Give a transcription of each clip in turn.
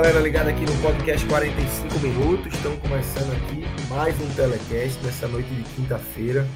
Galera ligada aqui no podcast 45 minutos. Estamos começando aqui mais um telecast nessa noite de quinta-feira.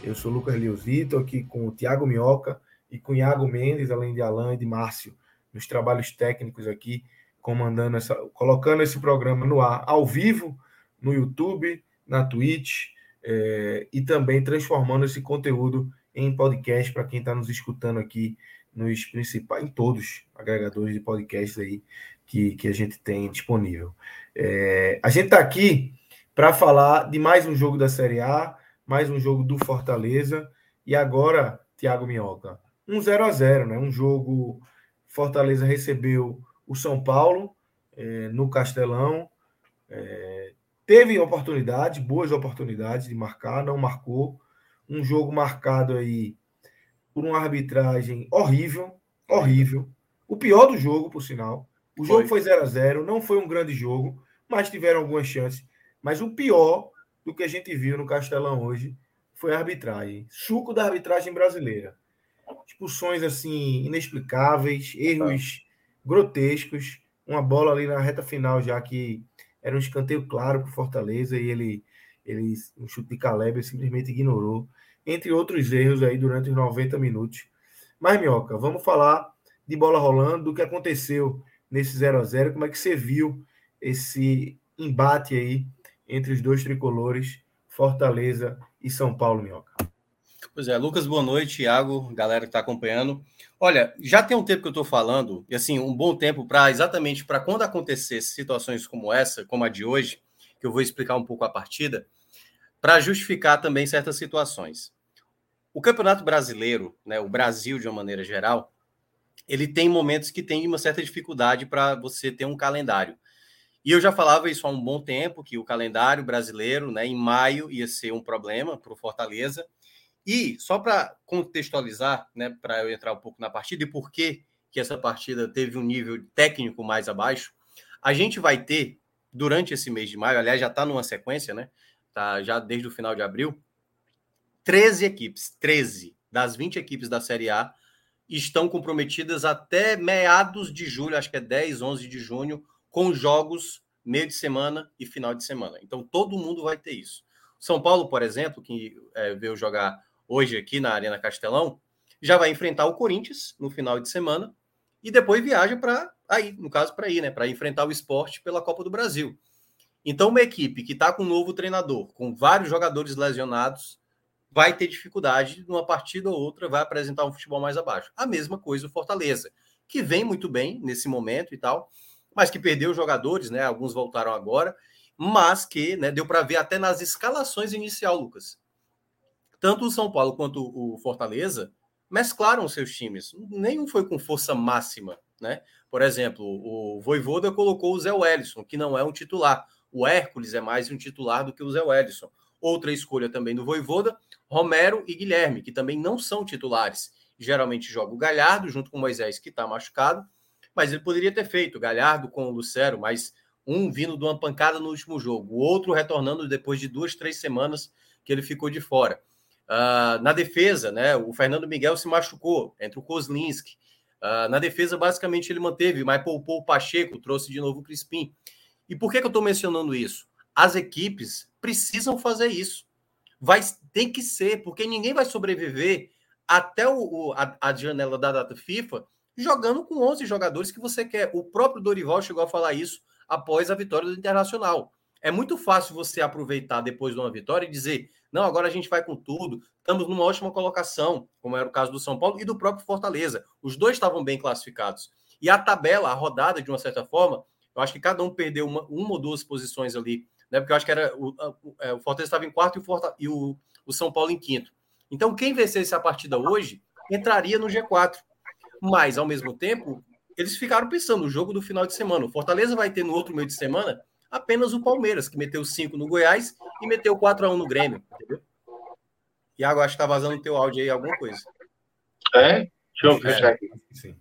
Eu sou Lucas Leozito, aqui com o Thiago Minhoca e com o Iago Mendes, além de Alain e de Márcio, nos trabalhos técnicos aqui, comandando essa, colocando esse programa no ar ao vivo no YouTube, na Twitch é, e também transformando esse conteúdo em podcast para quem está nos escutando aqui nos principais, em todos agregadores de podcasts aí que, que a gente tem disponível. É, a gente está aqui para falar de mais um jogo da Série A, mais um jogo do Fortaleza, e agora, Thiago Minhoca, um 0 a 0 né? Um jogo. Fortaleza recebeu o São Paulo é, no Castelão. É, teve oportunidades, boas oportunidades de marcar, não marcou. Um jogo marcado aí por uma arbitragem horrível, horrível. O pior do jogo, por sinal. O jogo foi 0 a 0 não foi um grande jogo, mas tiveram algumas chances. Mas o pior do que a gente viu no Castelão hoje foi a arbitragem. Suco da arbitragem brasileira. Expulsões assim inexplicáveis, erros grotescos, uma bola ali na reta final já que era um escanteio claro para o Fortaleza e ele ele um chute de Caleb simplesmente ignorou, entre outros erros aí durante os 90 minutos. Mas Minhoca, vamos falar de bola rolando, do que aconteceu nesse 0 a 0 Como é que você viu esse embate aí entre os dois tricolores, Fortaleza e São Paulo, Minhoca? Pois é, Lucas, boa noite, Thiago, galera que está acompanhando. Olha, já tem um tempo que eu estou falando, e assim, um bom tempo para exatamente para quando acontecer situações como essa, como a de hoje, que eu vou explicar um pouco a partida, para justificar também certas situações. O Campeonato Brasileiro, né, o Brasil de uma maneira geral, ele tem momentos que tem uma certa dificuldade para você ter um calendário. E eu já falava isso há um bom tempo, que o calendário brasileiro, né, em maio, ia ser um problema para o Fortaleza. E, só para contextualizar, né, para eu entrar um pouco na partida e por que, que essa partida teve um nível técnico mais abaixo, a gente vai ter, durante esse mês de maio, aliás, já está numa sequência, né? Tá já desde o final de abril, 13 equipes, 13 das 20 equipes da Série A estão comprometidas até meados de julho, acho que é 10, 11 de junho, com jogos meio de semana e final de semana. Então todo mundo vai ter isso. São Paulo, por exemplo, que é, veio jogar hoje aqui na Arena Castelão, já vai enfrentar o Corinthians no final de semana e depois viaja para aí, no caso para ir, né, para enfrentar o esporte pela Copa do Brasil. Então uma equipe que está com um novo treinador, com vários jogadores lesionados, vai ter dificuldade numa partida ou outra, vai apresentar um futebol mais abaixo. A mesma coisa o Fortaleza, que vem muito bem nesse momento e tal, mas que perdeu jogadores, né? Alguns voltaram agora, mas que né, deu para ver até nas escalações inicial, Lucas. Tanto o São Paulo quanto o Fortaleza mesclaram seus times. Nenhum foi com força máxima, né? Por exemplo, o Voivoda colocou o Zé Wellison, que não é um titular. O Hércules é mais um titular do que o Zé Wellison. Outra escolha também do Voivoda, Romero e Guilherme, que também não são titulares. Geralmente joga o Galhardo junto com o Moisés, que está machucado, mas ele poderia ter feito Galhardo com o Lucero, mas um vindo de uma pancada no último jogo, o outro retornando depois de duas, três semanas que ele ficou de fora. Uh, na defesa, né, o Fernando Miguel se machucou entre o Kozlinski. Uh, na defesa, basicamente, ele manteve, mas poupou o Pacheco, trouxe de novo o Crispim. E por que, que eu estou mencionando isso? As equipes precisam fazer isso. Vai, tem que ser, porque ninguém vai sobreviver até o, o a, a, janela da data FIFA jogando com 11 jogadores que você quer. O próprio Dorival chegou a falar isso após a vitória do Internacional. É muito fácil você aproveitar depois de uma vitória e dizer: não, agora a gente vai com tudo, estamos numa ótima colocação, como era o caso do São Paulo e do próprio Fortaleza. Os dois estavam bem classificados. E a tabela, a rodada, de uma certa forma, Eu acho que cada um perdeu uma, uma ou duas posições ali, né? Porque eu acho que era o, o, é, o Fortaleza estava em quarto e, o, Forta, e o, o São Paulo em quinto. Então, quem vencesse a partida hoje entraria no G4. Mas, ao mesmo tempo, eles ficaram pensando no jogo do final de semana. O Fortaleza vai ter no outro meio de semana apenas o Palmeiras, que meteu 5 no Goiás e meteu 4 a 1 no Grêmio, entendeu? Iago, acho que tá vazando o teu áudio aí, alguma coisa. É? Deixa eu fechar é, aqui.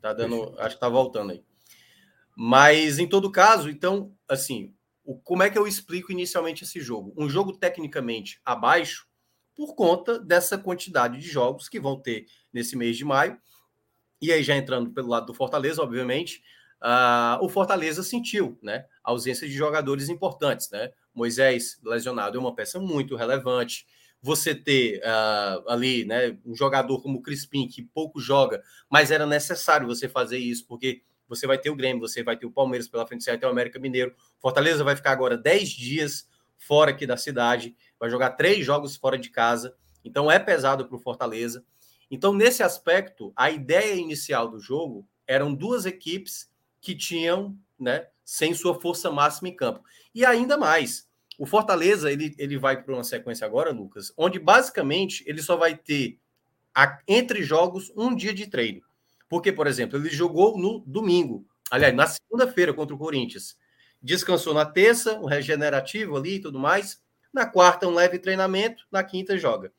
Tá dando, acho que tá voltando aí. Mas, em todo caso, então, assim, o, como é que eu explico inicialmente esse jogo? Um jogo tecnicamente abaixo, por conta dessa quantidade de jogos que vão ter nesse mês de maio. E aí, já entrando pelo lado do Fortaleza, obviamente, uh, o Fortaleza sentiu né, a ausência de jogadores importantes. Né? Moisés lesionado é uma peça muito relevante você ter uh, ali né, um jogador como o Crispim, que pouco joga, mas era necessário você fazer isso, porque você vai ter o Grêmio, você vai ter o Palmeiras pela frente, você vai ter o América Mineiro. Fortaleza vai ficar agora 10 dias fora aqui da cidade, vai jogar três jogos fora de casa, então é pesado para o Fortaleza. Então, nesse aspecto, a ideia inicial do jogo eram duas equipes que tinham, né, sem sua força máxima em campo. E ainda mais, o Fortaleza ele, ele vai para uma sequência agora, Lucas, onde basicamente ele só vai ter a, entre jogos um dia de treino. Porque, por exemplo, ele jogou no domingo, aliás, na segunda-feira contra o Corinthians. Descansou na terça, um regenerativo ali e tudo mais. Na quarta, um leve treinamento. Na quinta, joga.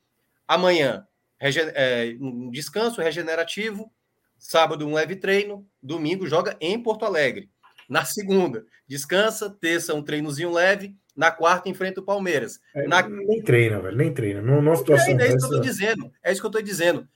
Amanhã, é, um descanso regenerativo. Sábado, um leve treino. Domingo, joga em Porto Alegre. Na segunda, descansa. Terça, um treinozinho leve na quarta, enfrenta o Palmeiras. É, na... Nem treina, velho. Nem treina. Não, não situação é, é isso que eu tô dizendo. É isso que eu tô dizendo.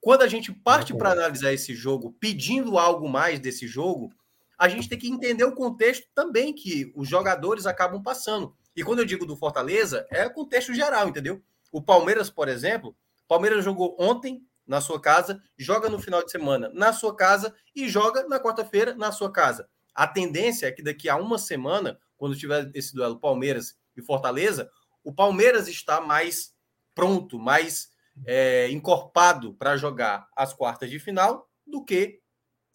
Quando a gente parte para analisar esse jogo, pedindo algo mais desse jogo, a gente tem que entender o contexto também que os jogadores acabam passando. E quando eu digo do Fortaleza, é contexto geral, entendeu? O Palmeiras, por exemplo, Palmeiras jogou ontem na sua casa, joga no final de semana na sua casa e joga na quarta-feira na sua casa. A tendência é que daqui a uma semana quando tiver esse duelo Palmeiras e Fortaleza, o Palmeiras está mais pronto, mais é, encorpado para jogar as quartas de final do que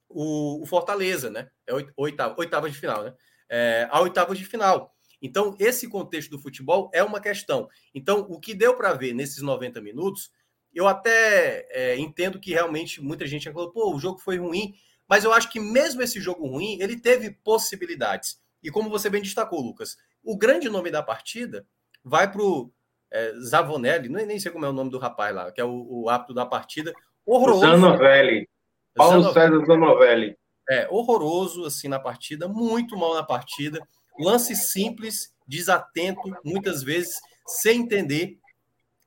o, o Fortaleza, né? É oitava, oitava de final, né? É, a oitava de final. Então, esse contexto do futebol é uma questão. Então, o que deu para ver nesses 90 minutos, eu até é, entendo que realmente muita gente falou, pô, o jogo foi ruim, mas eu acho que mesmo esse jogo ruim, ele teve possibilidades. E como você bem destacou, Lucas, o grande nome da partida vai para o é, Zavonelli, nem, nem sei como é o nome do rapaz lá, que é o, o apto da partida. Horroroso. Zanovelli. Paulo Zanovelli. César Zanovelli. É, horroroso assim na partida, muito mal na partida. Lance simples, desatento, muitas vezes, sem entender.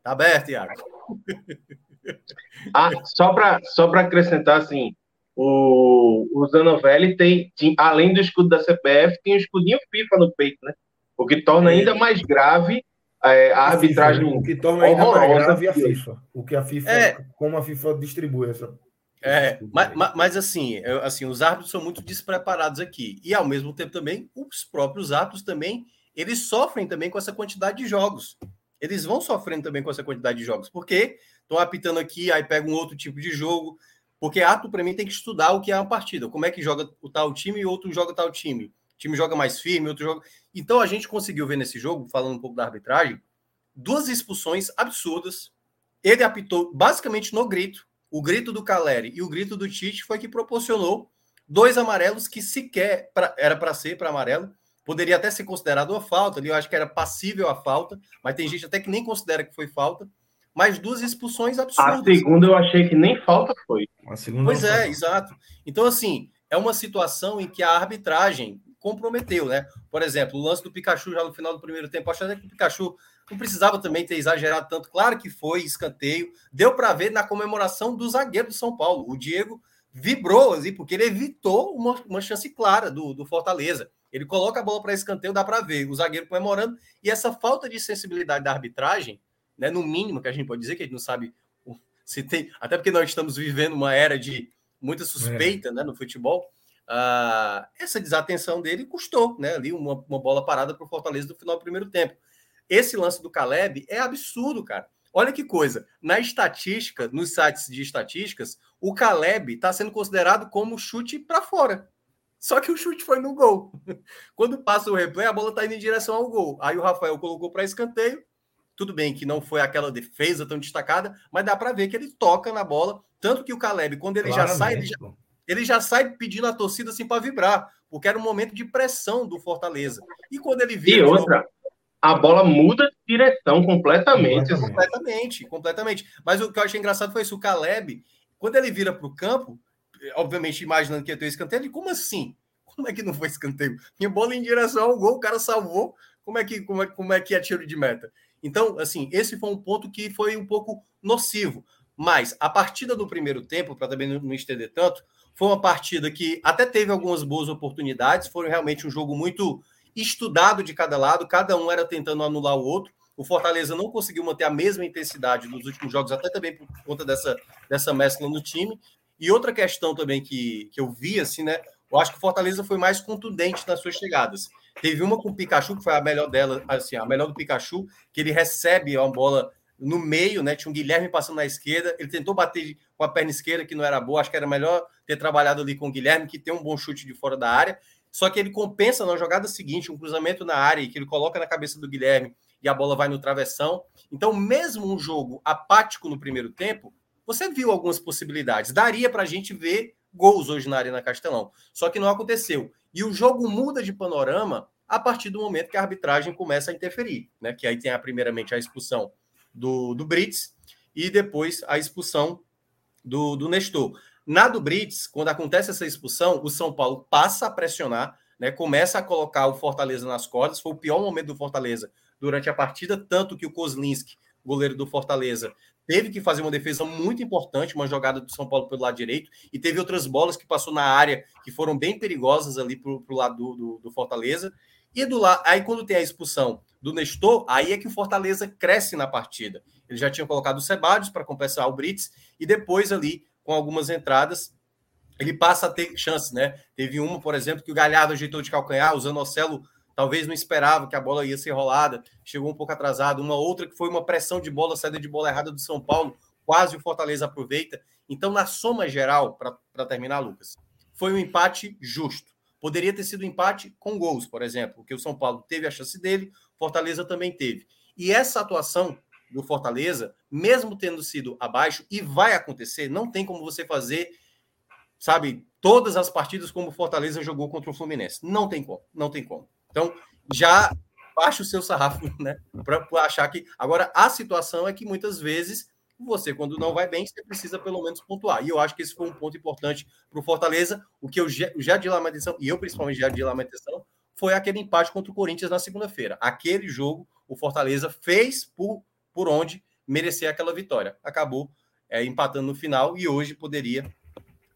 Tá aberto, Iago. Ah, só para só acrescentar, assim, o, o Zanovelli tem, tem, além do escudo da CPF, tem o um escudinho FIFA no peito, né? O que torna ainda mais grave é, a, a arbitragem. FIFA, o que torna ainda mais grave a FIFA. O que a FIFA, é, como a FIFA distribui essa. É, mas, mas assim, eu, assim, os árbitros são muito despreparados aqui. E ao mesmo tempo também, os próprios árbitros também, eles sofrem também com essa quantidade de jogos. Eles vão sofrendo também com essa quantidade de jogos, porque estão apitando aqui, aí pega um outro tipo de jogo, porque ato, para mim, tem que estudar o que é uma partida. Como é que joga o tal time e outro joga tal time. Time joga mais firme, outro joga. Então a gente conseguiu ver nesse jogo, falando um pouco da arbitragem, duas expulsões absurdas. Ele apitou basicamente no grito. O grito do Caleri e o grito do Tite foi que proporcionou dois amarelos que sequer pra, era para ser para amarelo. Poderia até ser considerado uma falta ali, eu acho que era passível a falta, mas tem gente até que nem considera que foi falta mais duas expulsões absurdas. A segunda eu achei que nem falta foi. A segunda pois é, foi. exato. Então, assim, é uma situação em que a arbitragem comprometeu, né? Por exemplo, o lance do Pikachu já no final do primeiro tempo, achando que o Pikachu não precisava também ter exagerado tanto. Claro que foi escanteio. Deu para ver na comemoração do zagueiro do São Paulo. O Diego vibrou, assim, porque ele evitou uma, uma chance clara do, do Fortaleza. Ele coloca a bola para escanteio, dá para ver o zagueiro comemorando. E essa falta de sensibilidade da arbitragem né? No mínimo que a gente pode dizer que a gente não sabe se tem, até porque nós estamos vivendo uma era de muita suspeita, é. né, no futebol. Uh, essa desatenção dele custou, né, ali uma, uma bola parada para o Fortaleza no final do primeiro tempo. Esse lance do Caleb é absurdo, cara. Olha que coisa. Na estatística, nos sites de estatísticas, o Caleb está sendo considerado como chute para fora. Só que o chute foi no gol. Quando passa o replay, a bola está indo em direção ao gol. Aí o Rafael colocou para escanteio. Tudo bem que não foi aquela defesa tão destacada, mas dá para ver que ele toca na bola. Tanto que o Caleb, quando ele Claramente, já sai, ele já, ele já, sai pedindo a torcida assim para vibrar, porque era um momento de pressão do Fortaleza. E quando ele vira. E outra, a bola muda de direção completamente. Completamente, completamente. Mas o que eu achei engraçado foi isso: o Caleb, quando ele vira para o campo, obviamente imaginando que ia ter escanteio, ele, como assim? Como é que não foi escanteio? Minha bola em direção ao gol, o cara salvou. Como é que, como é, como é, que é tiro de meta? Então, assim, esse foi um ponto que foi um pouco nocivo. Mas a partida do primeiro tempo, para também não estender tanto, foi uma partida que até teve algumas boas oportunidades. Foi realmente um jogo muito estudado de cada lado, cada um era tentando anular o outro. O Fortaleza não conseguiu manter a mesma intensidade nos últimos jogos, até também por conta dessa, dessa mescla no time. E outra questão também que, que eu vi, assim, né? Eu acho que o Fortaleza foi mais contundente nas suas chegadas. Teve uma com o Pikachu, que foi a melhor dela, assim, a melhor do Pikachu, que ele recebe uma bola no meio, né? Tinha um Guilherme passando na esquerda, ele tentou bater com a perna esquerda, que não era boa, acho que era melhor ter trabalhado ali com o Guilherme, que tem um bom chute de fora da área. Só que ele compensa na jogada seguinte, um cruzamento na área, que ele coloca na cabeça do Guilherme e a bola vai no travessão. Então, mesmo um jogo apático no primeiro tempo, você viu algumas possibilidades. Daria para a gente ver gols hoje na Arena Castelão. Só que não aconteceu. E o jogo muda de panorama a partir do momento que a arbitragem começa a interferir, né? Que aí tem a, primeiramente a expulsão do, do Brits e depois a expulsão do, do Nestor. Na do Brits, quando acontece essa expulsão, o São Paulo passa a pressionar, né? Começa a colocar o Fortaleza nas cordas. Foi o pior momento do Fortaleza durante a partida, tanto que o Kozlinski, goleiro do Fortaleza, teve que fazer uma defesa muito importante, uma jogada do São Paulo pelo lado direito, e teve outras bolas que passou na área que foram bem perigosas ali para o lado do, do, do, Fortaleza. E do lado, aí quando tem a expulsão do Nestor, aí é que o Fortaleza cresce na partida. Ele já tinha colocado o Sebadios para compensar o Brits, e depois ali, com algumas entradas, ele passa a ter chances, né? Teve uma, por exemplo, que o Galhardo ajeitou de calcanhar, o Zanocelo talvez não esperava que a bola ia ser rolada, chegou um pouco atrasado. Uma outra que foi uma pressão de bola, saída de bola errada do São Paulo, quase o Fortaleza aproveita. Então, na soma geral, para terminar, Lucas, foi um empate justo. Poderia ter sido empate com gols, por exemplo, porque o São Paulo teve a chance dele, Fortaleza também teve. E essa atuação do Fortaleza, mesmo tendo sido abaixo, e vai acontecer, não tem como você fazer, sabe, todas as partidas como o Fortaleza jogou contra o Fluminense. Não tem como, não tem como. Então, já baixa o seu sarrafo, né? Para achar que. Agora, a situação é que muitas vezes você, quando não vai bem, você precisa pelo menos pontuar. E eu acho que esse foi um ponto importante para o Fortaleza. O que eu já, de lamentação, e eu principalmente já de lamentação, foi aquele empate contra o Corinthians na segunda-feira. Aquele jogo, o Fortaleza fez por, por onde merecer aquela vitória. Acabou é, empatando no final e hoje poderia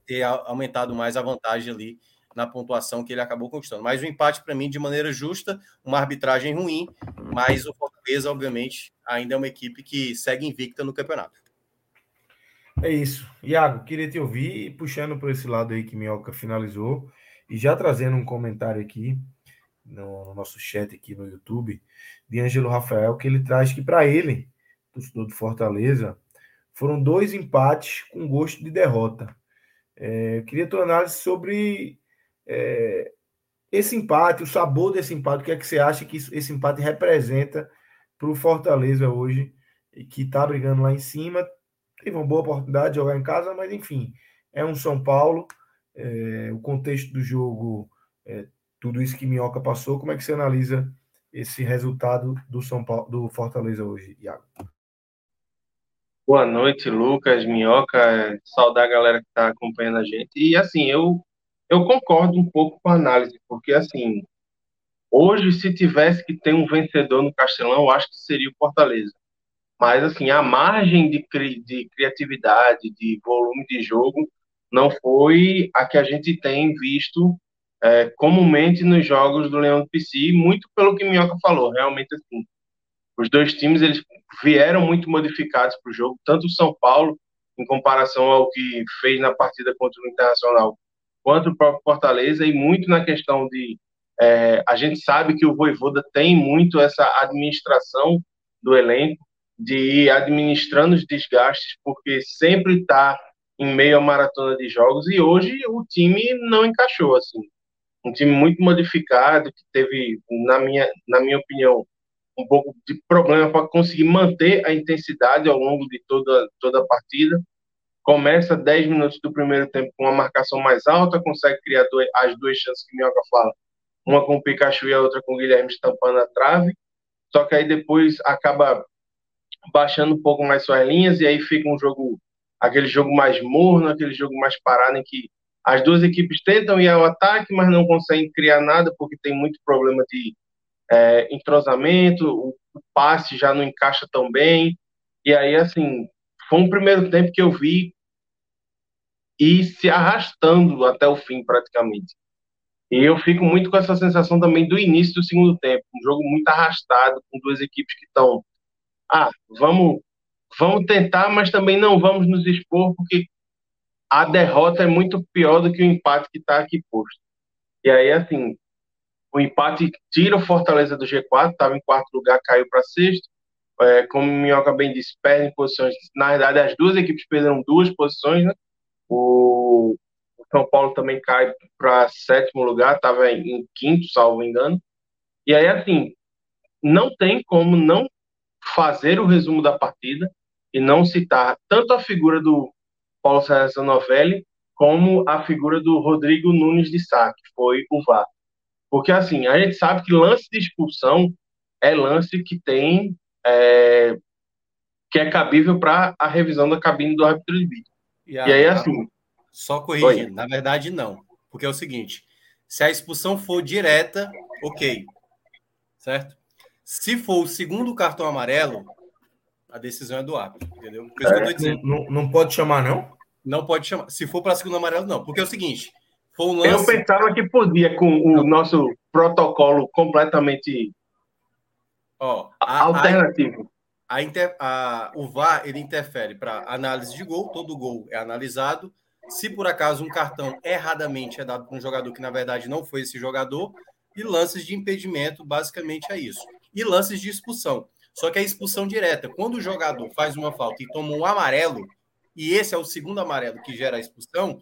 ter aumentado mais a vantagem ali na pontuação que ele acabou conquistando. Mas o empate, para mim, de maneira justa, uma arbitragem ruim, mas o Fortaleza, obviamente, ainda é uma equipe que segue invicta no campeonato. É isso. Iago, queria te ouvir, puxando por esse lado aí que Minhoca finalizou, e já trazendo um comentário aqui no nosso chat aqui no YouTube, de Ângelo Rafael, que ele traz que para ele, torcedor do Fortaleza, foram dois empates com gosto de derrota. É, eu queria tua análise sobre é, esse empate, o sabor desse empate, o que é que você acha que esse empate representa para o Fortaleza hoje, que está brigando lá em cima? Teve uma boa oportunidade de jogar em casa, mas enfim, é um São Paulo. É, o contexto do jogo, é, tudo isso que Minhoca passou, como é que você analisa esse resultado do São Paulo, do Fortaleza hoje, Iago? Boa noite, Lucas, Minhoca, saudar a galera que está acompanhando a gente. E assim, eu eu concordo um pouco com a análise, porque assim, hoje se tivesse que ter um vencedor no Castelão, eu acho que seria o Fortaleza. Mas assim, a margem de, cri de criatividade, de volume de jogo, não foi a que a gente tem visto é, comumente nos jogos do Leão do PC, muito pelo que Minhoca falou, realmente assim. Os dois times eles vieram muito modificados para o jogo, tanto o São Paulo, em comparação ao que fez na partida contra o Internacional, quanto o próprio Fortaleza, e muito na questão de. É, a gente sabe que o Voivoda tem muito essa administração do elenco, de ir administrando os desgastes, porque sempre está em meio à maratona de jogos, e hoje o time não encaixou. assim. um time muito modificado, que teve, na minha, na minha opinião, um pouco de problema para conseguir manter a intensidade ao longo de toda, toda a partida. Começa 10 minutos do primeiro tempo com uma marcação mais alta, consegue criar dois, as duas chances que Minhoca fala, uma com o Pikachu e a outra com o Guilherme estampando a trave. Só que aí depois acaba baixando um pouco mais suas linhas e aí fica um jogo, aquele jogo mais morno, aquele jogo mais parado em que as duas equipes tentam ir ao ataque, mas não conseguem criar nada porque tem muito problema de é, entrosamento, o, o passe já não encaixa tão bem. E aí, assim, foi um primeiro tempo que eu vi e se arrastando até o fim, praticamente. E eu fico muito com essa sensação também do início do segundo tempo, um jogo muito arrastado, com duas equipes que estão, ah, vamos, vamos tentar, mas também não vamos nos expor, porque a derrota é muito pior do que o empate que está aqui posto. E aí, assim, o empate tira o Fortaleza do G4, estava em quarto lugar, caiu para sexto. É, como o Minhoca bem disse, perdem posições. Na verdade, as duas equipes perderam duas posições. Né? O, São Paulo também cai para sétimo lugar, estava em, quinto, salvo engano. E aí, assim, não tem como não fazer o resumo da partida e não citar tanto a figura do Paulo César Novelli, como a figura do Rodrigo Nunes de Sá, que foi o VAR. Porque, assim, a gente sabe que lance de expulsão é lance que tem. É, que é cabível para a revisão da cabine do árbitro de vídeo. E aí, assim. Só corrigindo, na verdade, não. Porque é o seguinte: se a expulsão for direta, ok. Certo? Se for o segundo cartão amarelo, a decisão é do árbitro, entendeu? É, não, não pode chamar, não? Não pode chamar. Se for para segundo amarelo, não. Porque é o seguinte: foi um lance... Eu pensava que podia, com o não. nosso protocolo completamente Ó, a, alternativo. A, a, inter, a, o VAR ele interfere para análise de gol, todo gol é analisado. Se por acaso um cartão erradamente é dado para um jogador que na verdade não foi esse jogador, e lances de impedimento, basicamente é isso. E lances de expulsão. Só que a expulsão direta, quando o jogador faz uma falta e toma um amarelo, e esse é o segundo amarelo que gera a expulsão,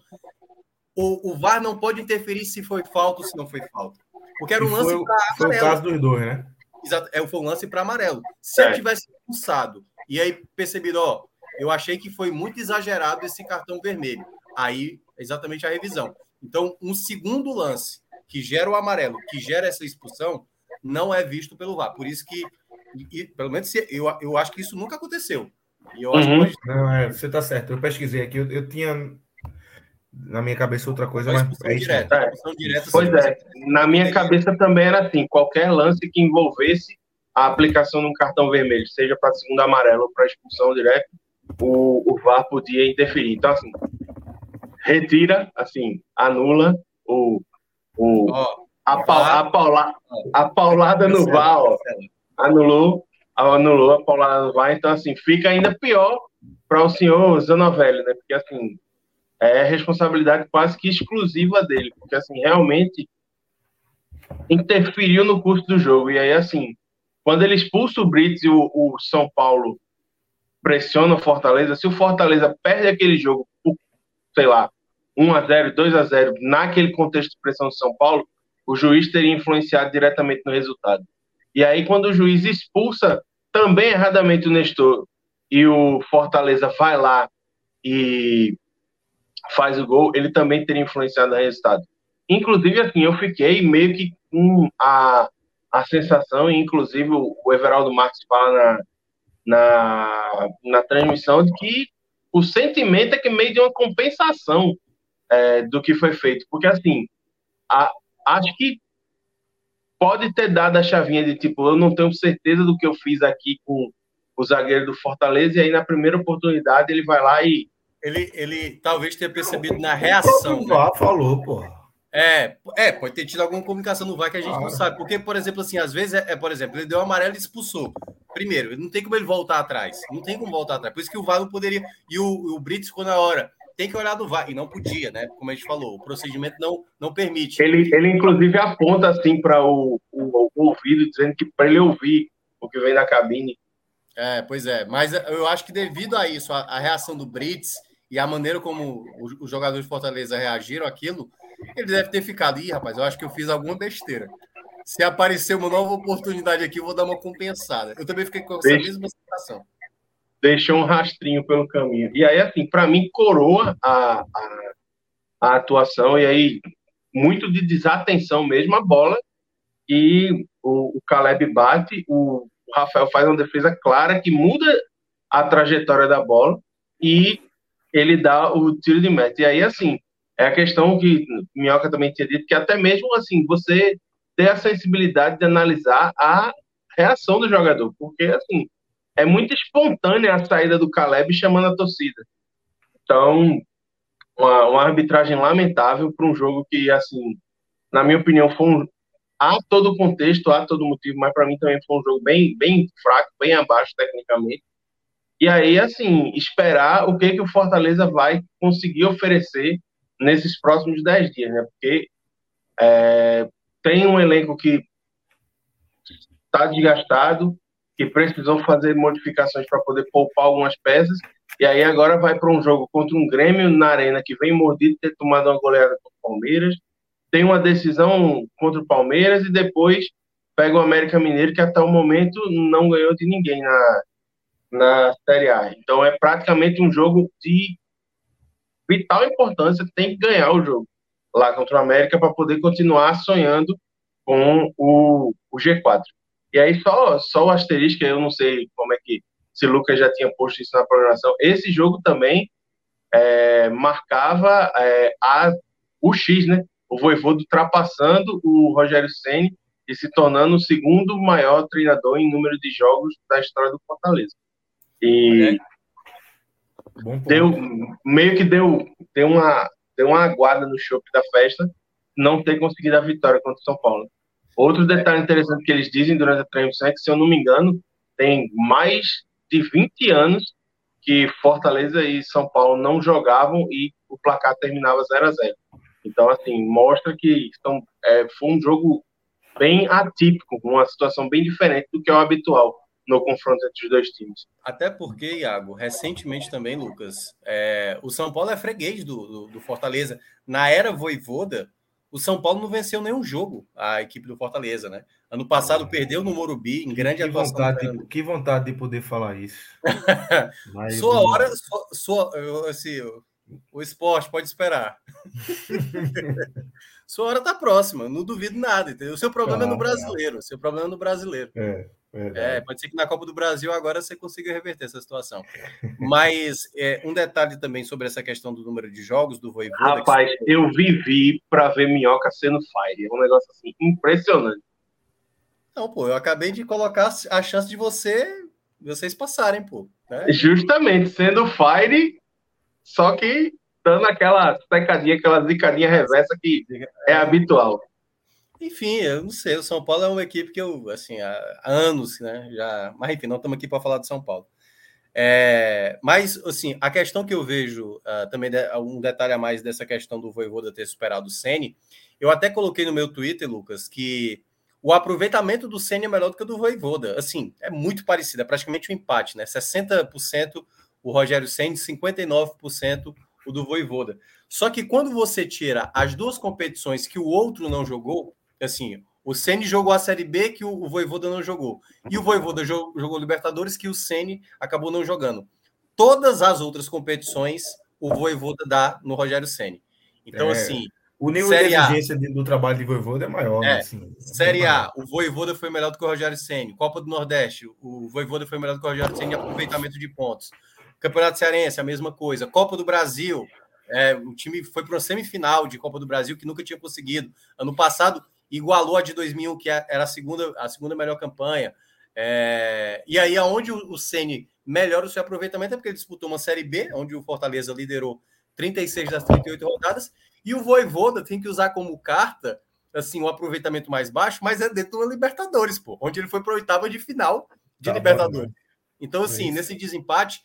o, o VAR não pode interferir se foi falta ou se não foi falta. Porque era um lance para amarelo. Foi o caso dos dois, né? Exato, é, foi um lance para amarelo. Se é. ele tivesse expulsado e aí percebido, ó, eu achei que foi muito exagerado esse cartão vermelho. Aí, exatamente a revisão. Então, um segundo lance que gera o amarelo, que gera essa expulsão, não é visto pelo VAR. Por isso que e, pelo menos eu, eu acho que isso nunca aconteceu. E eu uhum. que... Não, é, você está certo. Eu pesquisei aqui, eu, eu, tinha na minha cabeça outra coisa, mas é direta, é. direta, pois é, na minha cabeça também era assim, qualquer lance que envolvesse a aplicação de um cartão vermelho, seja para segundo amarelo ou para expulsão direta, o, o VAR podia interferir. Então, assim, retira, assim, anula o, o, oh, a, a, paula, a paulada no VAR, anulou, anulou a paulada no VAR, então assim, fica ainda pior para o senhor Zanovelli, né? Porque assim, é responsabilidade quase que exclusiva dele, porque assim, realmente interferiu no curso do jogo. E aí, assim, quando ele expulsa o Brits e o, o São Paulo pressiona o Fortaleza, se o Fortaleza perde aquele jogo sei lá, 1 a 0 2 a 0 naquele contexto de pressão do São Paulo, o juiz teria influenciado diretamente no resultado. E aí, quando o juiz expulsa também erradamente o Nestor e o Fortaleza vai lá e faz o gol, ele também teria influenciado no resultado. Inclusive, assim, eu fiquei meio que com a, a sensação, e inclusive o Everaldo Marques fala na, na, na transmissão, de que o sentimento é que meio de uma compensação é, do que foi feito. Porque, assim, a, acho que pode ter dado a chavinha de tipo, eu não tenho certeza do que eu fiz aqui com o zagueiro do Fortaleza, e aí na primeira oportunidade ele vai lá e. Ele, ele talvez tenha percebido na reação. O né? falou, pô. É, é, pode ter tido alguma comunicação no VAR que a gente ah, não sabe. Porque, por exemplo, assim, às vezes, é, é, por exemplo, ele deu amarelo e expulsou. Primeiro, não tem como ele voltar atrás. Não tem como voltar atrás. Por isso que o VAR não poderia. E o, o Brits ficou na hora tem que olhar do VAR, e não podia, né? Como a gente falou, o procedimento não, não permite. Ele, ele inclusive aponta assim para o, o, o, ouvido, dizendo que para ele ouvir o que vem da cabine. É, pois é, mas eu acho que devido a isso, a, a reação do Brits e a maneira como os jogadores de Fortaleza reagiram àquilo, ele deve ter ficado, ih, rapaz, eu acho que eu fiz alguma besteira. Se aparecer uma nova oportunidade aqui, eu vou dar uma compensada. Eu também fiquei com essa Deixa... mesma sensação. Deixou um rastrinho pelo caminho. E aí, assim, para mim, coroa a, a, a atuação, e aí, muito de desatenção mesmo, a bola, e o, o Caleb bate, o, Rafael faz uma defesa clara que muda a trajetória da bola e ele dá o tiro de meta. E aí, assim, é a questão que Minhoca também tinha dito, que até mesmo assim, você ter a sensibilidade de analisar a reação do jogador, porque assim, é muito espontânea a saída do Caleb chamando a torcida. Então, uma, uma arbitragem lamentável para um jogo que, assim, na minha opinião, foi um, há todo o contexto, há todo o motivo, mas para mim também foi um jogo bem, bem fraco, bem abaixo tecnicamente. E aí, assim, esperar o que, que o Fortaleza vai conseguir oferecer nesses próximos 10 dias, né? Porque é, tem um elenco que está desgastado, que precisou fazer modificações para poder poupar algumas peças, e aí agora vai para um jogo contra um Grêmio na Arena que vem mordido ter tomado uma goleada contra o Palmeiras, tem uma decisão contra o Palmeiras e depois pega o América Mineiro, que até o momento não ganhou de ninguém na, na Série A. Então é praticamente um jogo de vital importância, tem que ganhar o jogo lá contra o América para poder continuar sonhando com o, o G4. E aí só, só o asterisco, eu não sei como é que se o Lucas já tinha posto isso na programação. Esse jogo também é, marcava é, a, o X, né? O Voivodo ultrapassando o Rogério Ceni e se tornando o segundo maior treinador em número de jogos da história do Fortaleza. E deu, meio que deu, deu, uma, deu uma aguada no chope da festa não ter conseguido a vitória contra o São Paulo. Outro detalhe interessante que eles dizem durante a transmissão é que, se eu não me engano, tem mais de 20 anos que Fortaleza e São Paulo não jogavam e o placar terminava 0 a 0 Então, assim, mostra que então, é, foi um jogo bem atípico, uma situação bem diferente do que é o habitual no confronto entre os dois times. Até porque, Iago, recentemente também, Lucas, é, o São Paulo é freguês do, do, do, Fortaleza. Na era Voivoda, o São Paulo não venceu nenhum jogo, a equipe do Fortaleza, né? Ano passado perdeu no Morumbi, em grande que atuação. Vontade, de, que vontade de poder falar isso. Mas, sua hora, sua, sua, assim, o esporte pode esperar. sua hora está próxima, não duvido nada, entendeu? O seu problema é no brasileiro, o seu problema é no brasileiro. É. É, pode ser que na Copa do Brasil agora você consiga reverter essa situação. Mas é, um detalhe também sobre essa questão do número de jogos do Voivoda. Rapaz, que... eu vivi para ver Minhoca sendo Fire. É um negócio assim impressionante. Não, pô, eu acabei de colocar a chance de você vocês passarem, pô. Né? Justamente, sendo Fire, só que dando aquela secadinha, aquela zicadinha reversa que é habitual. Enfim, eu não sei. O São Paulo é uma equipe que eu, assim, há anos, né? Já, mas enfim, não estamos aqui para falar de São Paulo. É, mas, assim, a questão que eu vejo uh, também, de, um detalhe a mais dessa questão do Voivoda ter superado o Sene, eu até coloquei no meu Twitter, Lucas, que o aproveitamento do Sene é melhor do que o do Voivoda. Assim, é muito parecido, é praticamente um empate, né? 60% o Rogério Ceni, 59% o do Voivoda. Só que quando você tira as duas competições que o outro não jogou, assim, o Ceni jogou a Série B que o Voivoda não jogou. E o Voivoda jogou, Libertadores que o Ceni acabou não jogando. Todas as outras competições o Voivoda dá no Rogério Ceni. Então, é, assim. O nível de exigência a, do trabalho de Voivoda é maior. É, assim, é série A, o Voivoda foi melhor do que o Rogério Ceni. Copa do Nordeste, o Voivoda foi melhor do que o Rogério Ceni em aproveitamento de pontos. Campeonato Cearense, a mesma coisa. Copa do Brasil, é, o time foi para uma semifinal de Copa do Brasil que nunca tinha conseguido. Ano passado, igualou a de 2001, que era a segunda, a segunda melhor campanha. É, e aí, aonde o, Ceni melhora o seu aproveitamento é porque ele disputou uma Série B, onde o Fortaleza liderou 36 das 38 rodadas, e o Voivoda tem que usar como carta assim, um aproveitamento mais baixo, mas é dentro da Libertadores, pô, onde ele foi para a oitava de final de tá Libertadores. Bom, né? Então, assim, é nesse desempate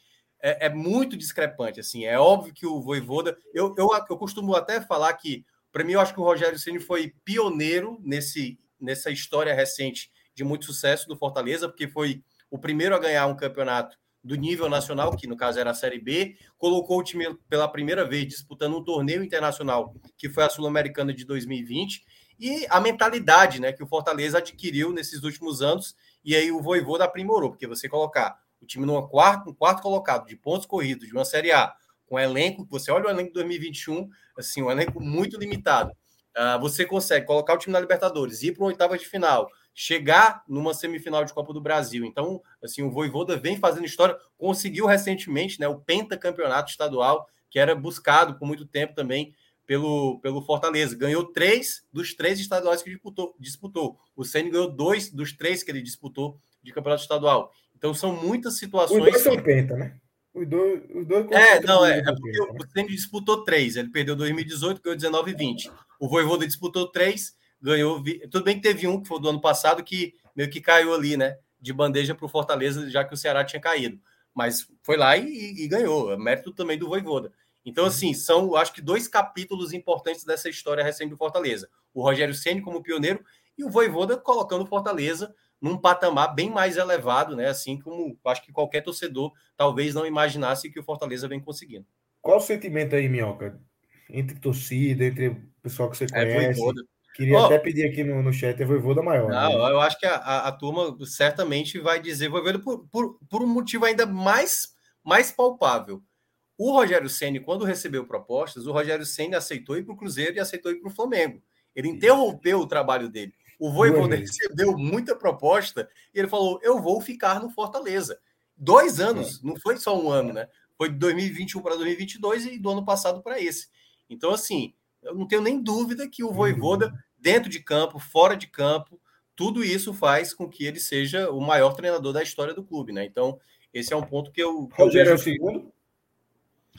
é, é, muito discrepante. Assim, é óbvio que o Voivoda. Eu, eu, eu costumo até falar que para mim, eu acho que o Rogério Ceni foi pioneiro nesse, nessa história recente de muito sucesso do Fortaleza, porque foi o primeiro a ganhar um campeonato do nível nacional, que no caso era a Série B, colocou o time pela primeira vez disputando um torneio internacional, que foi a Sul-Americana de 2020, e a mentalidade né, que o Fortaleza adquiriu nesses últimos anos, e aí o Voivoda aprimorou, porque você colocar o time numa quarto, um quarto colocado de pontos corridos de uma Série A, com elenco, você olha o elenco de 2021, assim, um elenco muito limitado. Uh, você consegue colocar o time na Libertadores, ir para uma oitava de final, chegar numa semifinal de Copa do Brasil. Então, assim, o Voivoda vem fazendo história, conseguiu recentemente, né, o pentacampeonato estadual, que era buscado por muito tempo também pelo, pelo Fortaleza. Ganhou três dos três estaduais que disputou. disputou. O Ceni ganhou dois dos três que ele disputou de campeonato estadual. Então, são muitas situações. Os dois são penta, né? Os dois, os dois é, não, é, é porque o Ceni disputou três. Ele perdeu 2018, ganhou 19 e 20. O Voivoda disputou três ganhou. Tudo bem que teve um que foi do ano passado que meio que caiu ali, né? De bandeja para o Fortaleza, já que o Ceará tinha caído. Mas foi lá e, e ganhou. É mérito também do Voivoda. Então, assim, são, acho que, dois capítulos importantes dessa história recente do Fortaleza. O Rogério Ceni como pioneiro e o Voivoda colocando o Fortaleza num patamar bem mais elevado, né? Assim como acho que qualquer torcedor talvez não imaginasse que o Fortaleza vem conseguindo. Qual o sentimento aí, Minhoca? Entre torcida, entre o pessoal que você é, conhece? É, Queria oh, até pedir aqui no, no chat, é Voivoda maior. Não, né? eu acho que a, a, a, turma certamente vai dizer Voivoda por, por, por um motivo ainda mais, mais palpável. O Rogério Ceni, quando recebeu propostas, o Rogério Ceni aceitou ir para o Cruzeiro e aceitou ir para o Flamengo. Ele interrompeu o trabalho dele. O Voivoda recebeu muita proposta e ele falou: Eu vou ficar no Fortaleza. Dois anos, é. não foi só um ano, né? Foi de 2021 para 2022 e do ano passado para esse. Então, assim, eu não tenho nem dúvida que o Voivoda, dentro de campo, fora de campo, tudo isso faz com que ele seja o maior treinador da história do clube, né? Então, esse é um ponto que eu. Que Rogério eu vejo... é o segundo?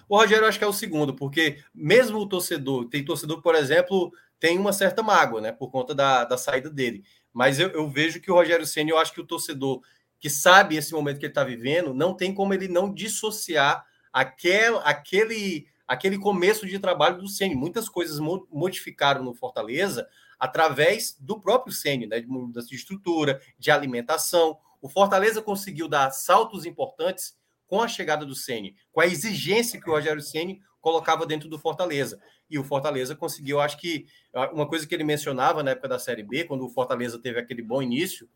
O Rogério eu acho que é o segundo, porque mesmo o torcedor, tem torcedor, por exemplo, tem uma certa mágoa, né? Por conta da, da saída dele. Mas eu, eu vejo que o Rogério Senna, eu acho que o torcedor que sabe esse momento que ele está vivendo, não tem como ele não dissociar aquel, aquele aquele começo de trabalho do Ceni. Muitas coisas modificaram no Fortaleza através do próprio Ceni, né? De mudança de estrutura, de alimentação. O Fortaleza conseguiu dar saltos importantes com a chegada do Ceni, com a exigência que o Rogério Ceni colocava dentro do Fortaleza. E o Fortaleza conseguiu, acho que uma coisa que ele mencionava na época da Série B, quando o Fortaleza teve aquele bom início,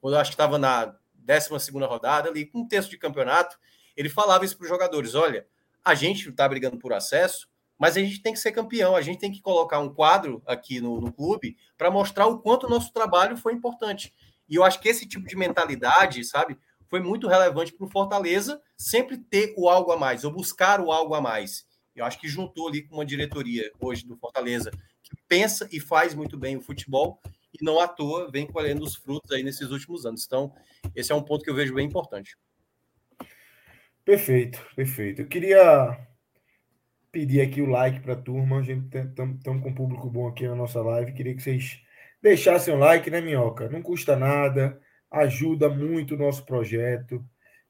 quando eu acho que estava na 12 rodada, ali, com um texto de campeonato, ele falava isso para os jogadores: olha, a gente está brigando por acesso, mas a gente tem que ser campeão, a gente tem que colocar um quadro aqui no, no clube para mostrar o quanto o nosso trabalho foi importante. E eu acho que esse tipo de mentalidade, sabe, foi muito relevante para o Fortaleza sempre ter o algo a mais, ou buscar o algo a mais. Eu acho que juntou ali com uma diretoria hoje do Fortaleza que pensa e faz muito bem o futebol e não à toa vem colhendo os frutos aí nesses últimos anos. Então, esse é um ponto que eu vejo bem importante. Perfeito, perfeito. Eu queria pedir aqui o like para a turma. A gente estamos com um público bom aqui na nossa live. Queria que vocês deixassem o like, né, Minhoca? Não custa nada, ajuda muito o nosso projeto.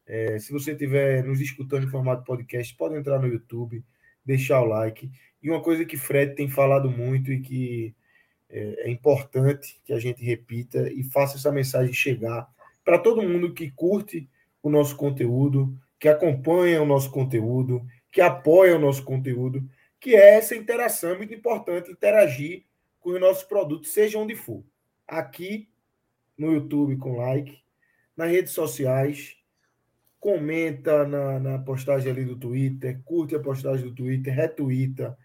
É, se você estiver nos escutando em formato podcast, pode entrar no YouTube, deixar o like. E uma coisa que Fred tem falado muito e que é, é importante que a gente repita e faça essa mensagem chegar para todo mundo que curte o nosso conteúdo, que acompanha o nosso conteúdo, que apoia o nosso conteúdo, que é essa interação. É muito importante interagir com os nossos produtos, seja onde for. Aqui no YouTube com like, nas redes sociais, comenta na, na postagem ali do Twitter, curte a postagem do Twitter, retuita,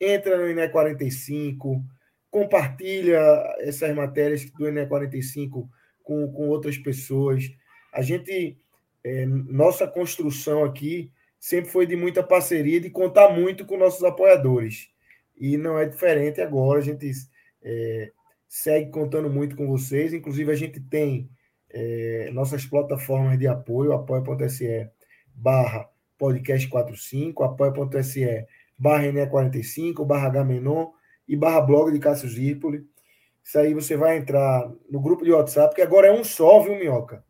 entra no INE45, compartilha essas matérias do INE45 com, com outras pessoas. A gente é, nossa construção aqui sempre foi de muita parceria, de contar muito com nossos apoiadores. E não é diferente agora, a gente é, segue contando muito com vocês. Inclusive, a gente tem é, nossas plataformas de apoio, apoia.se barra podcast 45, apoia.se barra NE45, barra Gamenon e barra blog de Cássio Zirpoli. Isso aí você vai entrar no grupo de WhatsApp, que agora é um só, viu, Minhoca?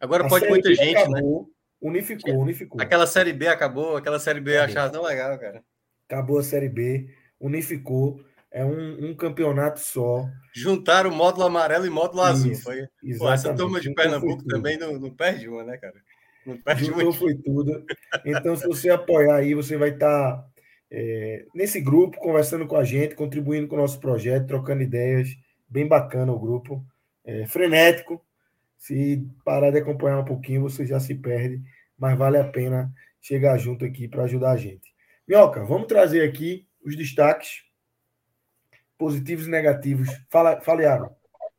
Agora a pode muita B gente, né? acabou, né? Unificou, unificou. Aquela série B acabou, aquela série B acabou. achava tão legal, cara. Acabou a série B, unificou. É um, um campeonato só. Juntaram o módulo amarelo e módulo Isso, azul. Foi, pô, essa turma de Pernambuco também não, não perde uma, né, cara? Juntou foi tudo. Então, se você apoiar aí, você vai estar tá, é, nesse grupo, conversando com a gente, contribuindo com o nosso projeto, trocando ideias. Bem bacana o grupo. É, frenético. Se parar de acompanhar um pouquinho, você já se perde, mas vale a pena chegar junto aqui para ajudar a gente. Minhoca, vamos trazer aqui os destaques positivos e negativos. Fala, fala Iago.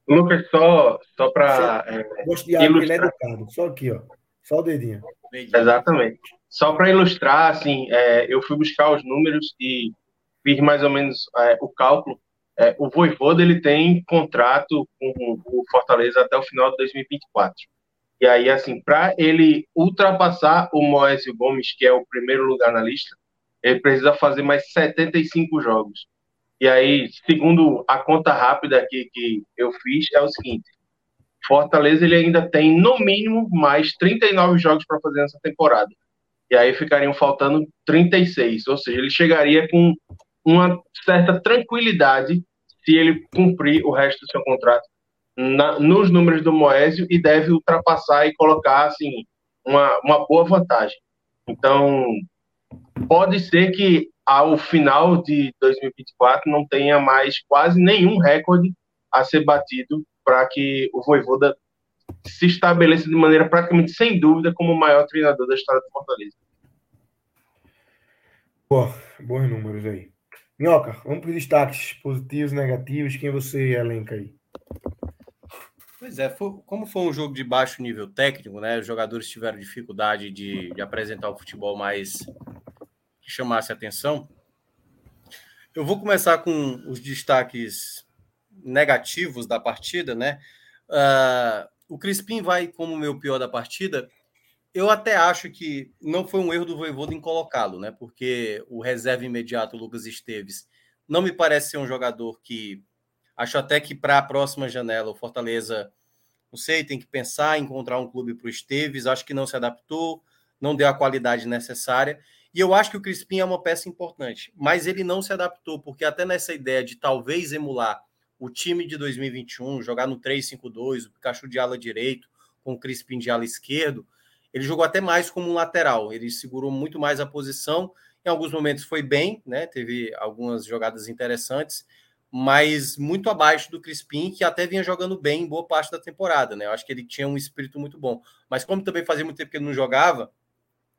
Lucas, só, só para. É, Gosto de Iago, ele é educado. Só aqui, ó. Só o dedinho. Exatamente. Só para ilustrar, assim, é, eu fui buscar os números e fiz mais ou menos é, o cálculo. É, o Voivoda ele tem contrato com o Fortaleza até o final de 2024. E aí, assim, para ele ultrapassar o Moésio Gomes, que é o primeiro lugar na lista, ele precisa fazer mais 75 jogos. E aí, segundo a conta rápida aqui que eu fiz, é o seguinte: Fortaleza ele ainda tem no mínimo mais 39 jogos para fazer nessa temporada. E aí ficariam faltando 36, ou seja, ele chegaria com uma certa tranquilidade se ele cumprir o resto do seu contrato na, nos números do Moésio e deve ultrapassar e colocar assim uma, uma boa vantagem. Então, pode ser que ao final de 2024 não tenha mais quase nenhum recorde a ser batido para que o Voivoda se estabeleça de maneira praticamente sem dúvida como o maior treinador da história do Fortaleza. Boa, bons números aí. Minhoca, vamos para os destaques positivos e negativos. Quem você elenca aí? Pois é, foi, como foi um jogo de baixo nível técnico, né? Os jogadores tiveram dificuldade de, de apresentar o futebol mais que chamasse atenção. Eu vou começar com os destaques negativos da partida, né? Uh, o Crispim vai como meu pior da partida. Eu até acho que não foi um erro do Voivoda em colocá-lo, né? Porque o reserva imediato, Lucas Esteves, não me parece ser um jogador que. Acho até que para a próxima janela, o Fortaleza, não sei, tem que pensar em encontrar um clube para o Esteves. Acho que não se adaptou, não deu a qualidade necessária. E eu acho que o Crispim é uma peça importante, mas ele não se adaptou, porque até nessa ideia de talvez emular o time de 2021, jogar no 3-5-2, o Pikachu de ala direito, com o Crispim de ala esquerdo, ele jogou até mais como um lateral, ele segurou muito mais a posição, em alguns momentos foi bem, né? Teve algumas jogadas interessantes, mas muito abaixo do Crispim, que até vinha jogando bem em boa parte da temporada, né? Eu acho que ele tinha um espírito muito bom. Mas como também fazia muito tempo que ele não jogava,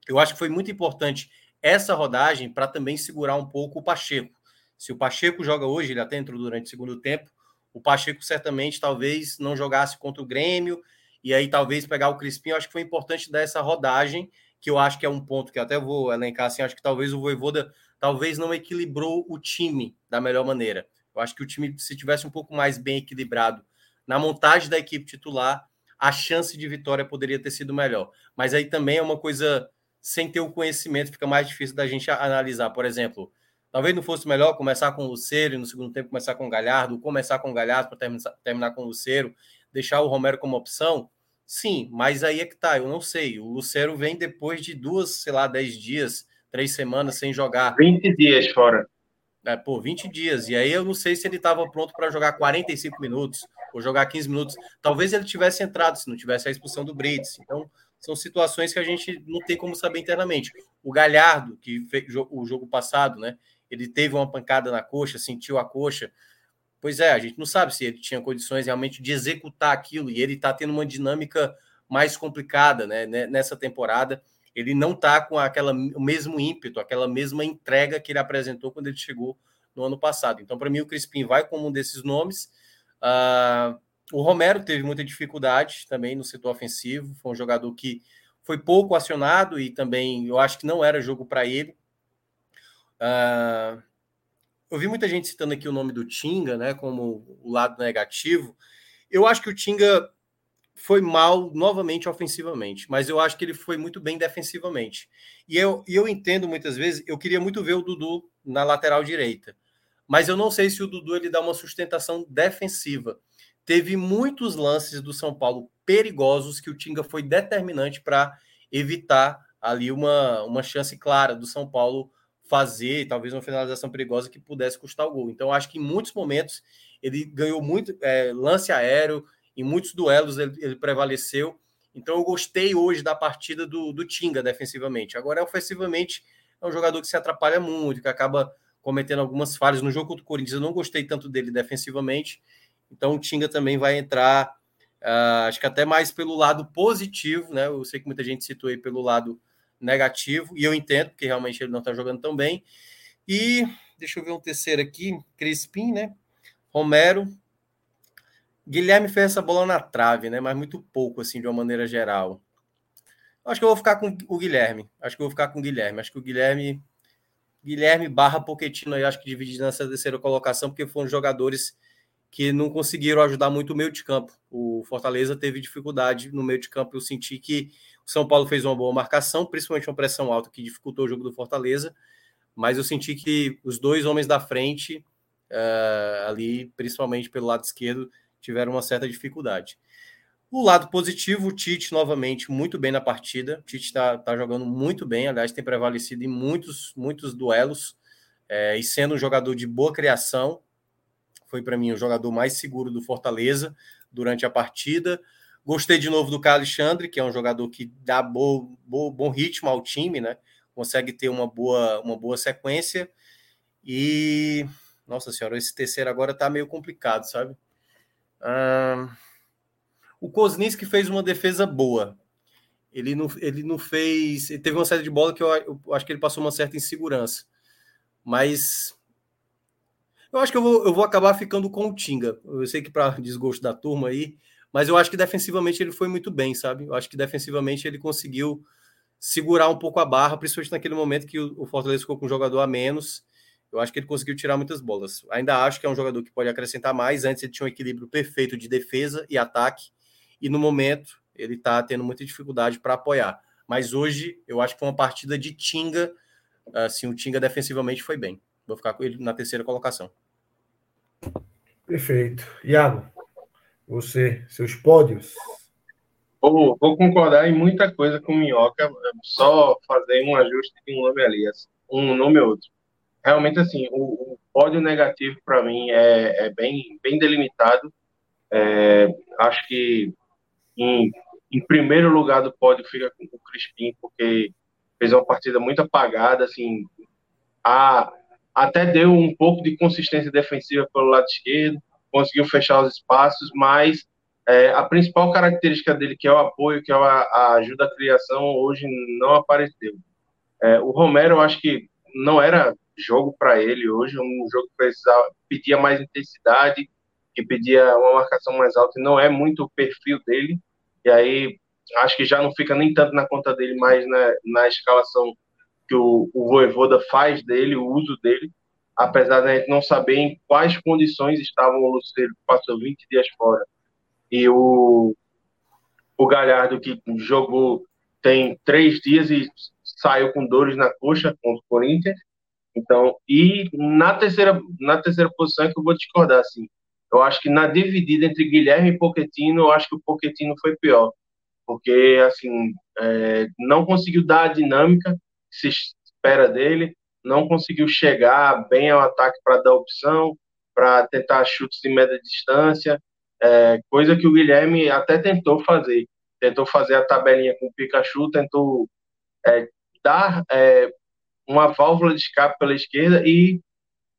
eu acho que foi muito importante essa rodagem para também segurar um pouco o Pacheco. Se o Pacheco joga hoje, ele até entrou durante o segundo tempo, o Pacheco certamente talvez não jogasse contra o Grêmio, e aí talvez pegar o Crispim. Eu acho que foi importante dar essa rodagem, que eu acho que é um ponto que até vou elencar assim, acho que talvez o Voivoda talvez não equilibrou o time da melhor maneira. Eu acho que o time, se tivesse um pouco mais bem equilibrado na montagem da equipe titular, a chance de vitória poderia ter sido melhor. Mas aí também é uma coisa sem ter o conhecimento, fica mais difícil da gente analisar. Por exemplo, talvez não fosse melhor começar com o Luceiro e no segundo tempo começar com o Galhardo, começar com o Galhardo para terminar, terminar com o Luceiro, deixar o Romero como opção. Sim, mas aí é que tá, eu não sei. O Luceiro vem depois de duas, sei lá, dez dias, três semanas sem jogar. 20 dias fora. É, pô, 20 dias. E aí eu não sei se ele estava pronto para jogar 45 minutos ou jogar 15 minutos. Talvez ele tivesse entrado se não tivesse a expulsão do Brits. Então, são situações que a gente não tem como saber internamente. O Galhardo, que fez o jogo passado, né? Ele teve uma pancada na coxa, sentiu a coxa. Pois é, a gente não sabe se ele tinha condições realmente de executar aquilo, e ele está tendo uma dinâmica mais complicada né, nessa temporada. Ele não está com aquela, o mesmo ímpeto, aquela mesma entrega que ele apresentou quando ele chegou no ano passado. Então, para mim, o Crispim vai como um desses nomes. Uh, o Romero teve muita dificuldade também no setor ofensivo, foi um jogador que foi pouco acionado e também eu acho que não era jogo para ele. Uh, eu vi muita gente citando aqui o nome do Tinga, né, como o lado negativo. Eu acho que o Tinga foi mal novamente ofensivamente, mas eu acho que ele foi muito bem defensivamente. E eu, eu entendo muitas vezes, eu queria muito ver o Dudu na lateral direita, mas eu não sei se o Dudu ele dá uma sustentação defensiva teve muitos lances do São Paulo perigosos que o Tinga foi determinante para evitar ali uma, uma chance clara do São Paulo fazer, talvez uma finalização perigosa que pudesse custar o gol. Então, acho que em muitos momentos ele ganhou muito é, lance aéreo, em muitos duelos ele, ele, prevaleceu. Então eu gostei hoje da partida do, do Tinga defensivamente. Agora, ofensivamente, é um jogador que se atrapalha muito, que acaba cometendo algumas falhas. No jogo contra o Corinthians, eu não gostei tanto dele defensivamente. Então o Tinga também vai entrar, uh, acho que até mais pelo lado positivo, né? Eu sei que muita gente citou aí pelo lado negativo, e eu entendo, porque realmente ele não está jogando tão bem. E deixa eu ver um terceiro aqui, Crispim, né? Romero, Guilherme fez essa bola na trave, né? Mas muito pouco, assim, de uma maneira geral. Acho que eu vou ficar com o Guilherme. Acho que eu vou ficar com o Guilherme. Acho que o Guilherme. Guilherme barra Poquetino aí, acho que divide nessa terceira colocação, porque foram jogadores que não conseguiram ajudar muito o meio de campo. O Fortaleza teve dificuldade no meio de campo. Eu senti que o São Paulo fez uma boa marcação, principalmente uma pressão alta que dificultou o jogo do Fortaleza. Mas eu senti que os dois homens da frente, uh, ali, principalmente pelo lado esquerdo, tiveram uma certa dificuldade. O lado positivo, o Tite novamente muito bem na partida. O Tite está tá jogando muito bem, aliás, tem prevalecido em muitos, muitos duelos é, e sendo um jogador de boa criação. Foi para mim o jogador mais seguro do Fortaleza durante a partida. Gostei de novo do Carlos Alexandre, que é um jogador que dá bo, bo, bom ritmo ao time, né? Consegue ter uma boa, uma boa sequência. E, nossa senhora, esse terceiro agora tá meio complicado, sabe? Uh, o Kozninski fez uma defesa boa. Ele não, ele não fez. Ele teve uma série de bola que eu, eu, acho que ele passou uma certa insegurança. Mas. Eu acho que eu vou, eu vou acabar ficando com o Tinga. Eu sei que para desgosto da turma aí, mas eu acho que defensivamente ele foi muito bem, sabe? Eu acho que defensivamente ele conseguiu segurar um pouco a barra, principalmente naquele momento que o, Fortaleza ficou com um jogador a menos eu acho que ele conseguiu tirar muitas bolas. Ainda acho que é um jogador que pode acrescentar mais. Antes ele tinha um equilíbrio perfeito de defesa e ataque, e no momento ele está tendo muita dificuldade para apoiar. Mas hoje eu acho que foi uma partida de Tinga. Assim, o Tinga defensivamente foi bem. Vou ficar com ele na terceira colocação. Perfeito. Iago, você, seus pódios. Vou, vou concordar em muita coisa com o Minhoca, só fazer um ajuste de um nome ali, um nome ou outro realmente assim o, o pódio negativo para mim é, é, bem bem delimitado é, acho que em, em, primeiro lugar do pódio fica com o Crispim porque fez uma partida muito apagada assim a, até deu um pouco de consistência defensiva pelo lado esquerdo conseguiu fechar os espaços mas é, a principal característica dele que é o apoio que é a, a ajuda à criação hoje não apareceu. É, o Romero eu acho que não era jogo para ele hoje, um jogo que precisava, pedia mais intensidade, que pedia uma marcação mais alta, e não é muito o perfil dele, e aí acho que já não fica nem tanto na conta dele, mais na, na escalação que o, o Voivoda faz dele, o uso dele, apesar de a gente não saber em quais condições estavam o Luceiro, que passou 20 dias fora, e o, o Galhardo, que jogou tem três dias e saiu com dores na coxa contra o Corinthians, então, e na terceira, na terceira posição é que eu vou discordar, assim. Eu acho que na dividida entre Guilherme e Poquetino, eu acho que o Poquetino foi pior. Porque, assim, é, não conseguiu dar a dinâmica se espera dele, não conseguiu chegar bem ao ataque para dar opção, para tentar chutes de média distância, é, coisa que o Guilherme até tentou fazer. Tentou fazer a tabelinha com o Pikachu, tentou é, dar é, uma válvula de escape pela esquerda e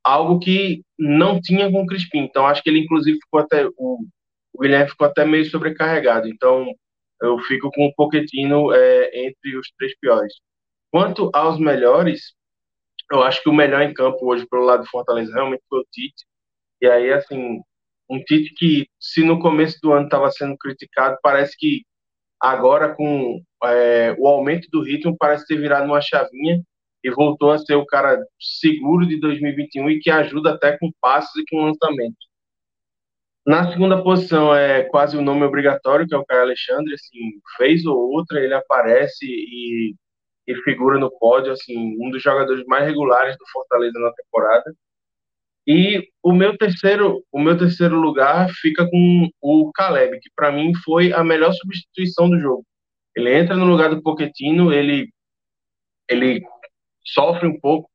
algo que não tinha com o Crispim. Então, acho que ele, inclusive, ficou até. O, o Guilherme ficou até meio sobrecarregado. Então, eu fico com o Poquetino é, entre os três piores. Quanto aos melhores, eu acho que o melhor em campo hoje, pelo lado do Fortaleza, realmente foi o Tite. E aí, assim, um Tite que, se no começo do ano estava sendo criticado, parece que agora, com é, o aumento do ritmo, parece ter virado uma chavinha e voltou a ser o cara seguro de 2021 e que ajuda até com passos e com lançamento. Na segunda posição é quase o nome obrigatório, que é o Caio Alexandre, assim, fez ou outra, ele aparece e, e figura no pódio, assim, um dos jogadores mais regulares do Fortaleza na temporada. E o meu terceiro, o meu terceiro lugar fica com o Caleb, que para mim foi a melhor substituição do jogo. Ele entra no lugar do Poquetino, ele ele sofre um pouco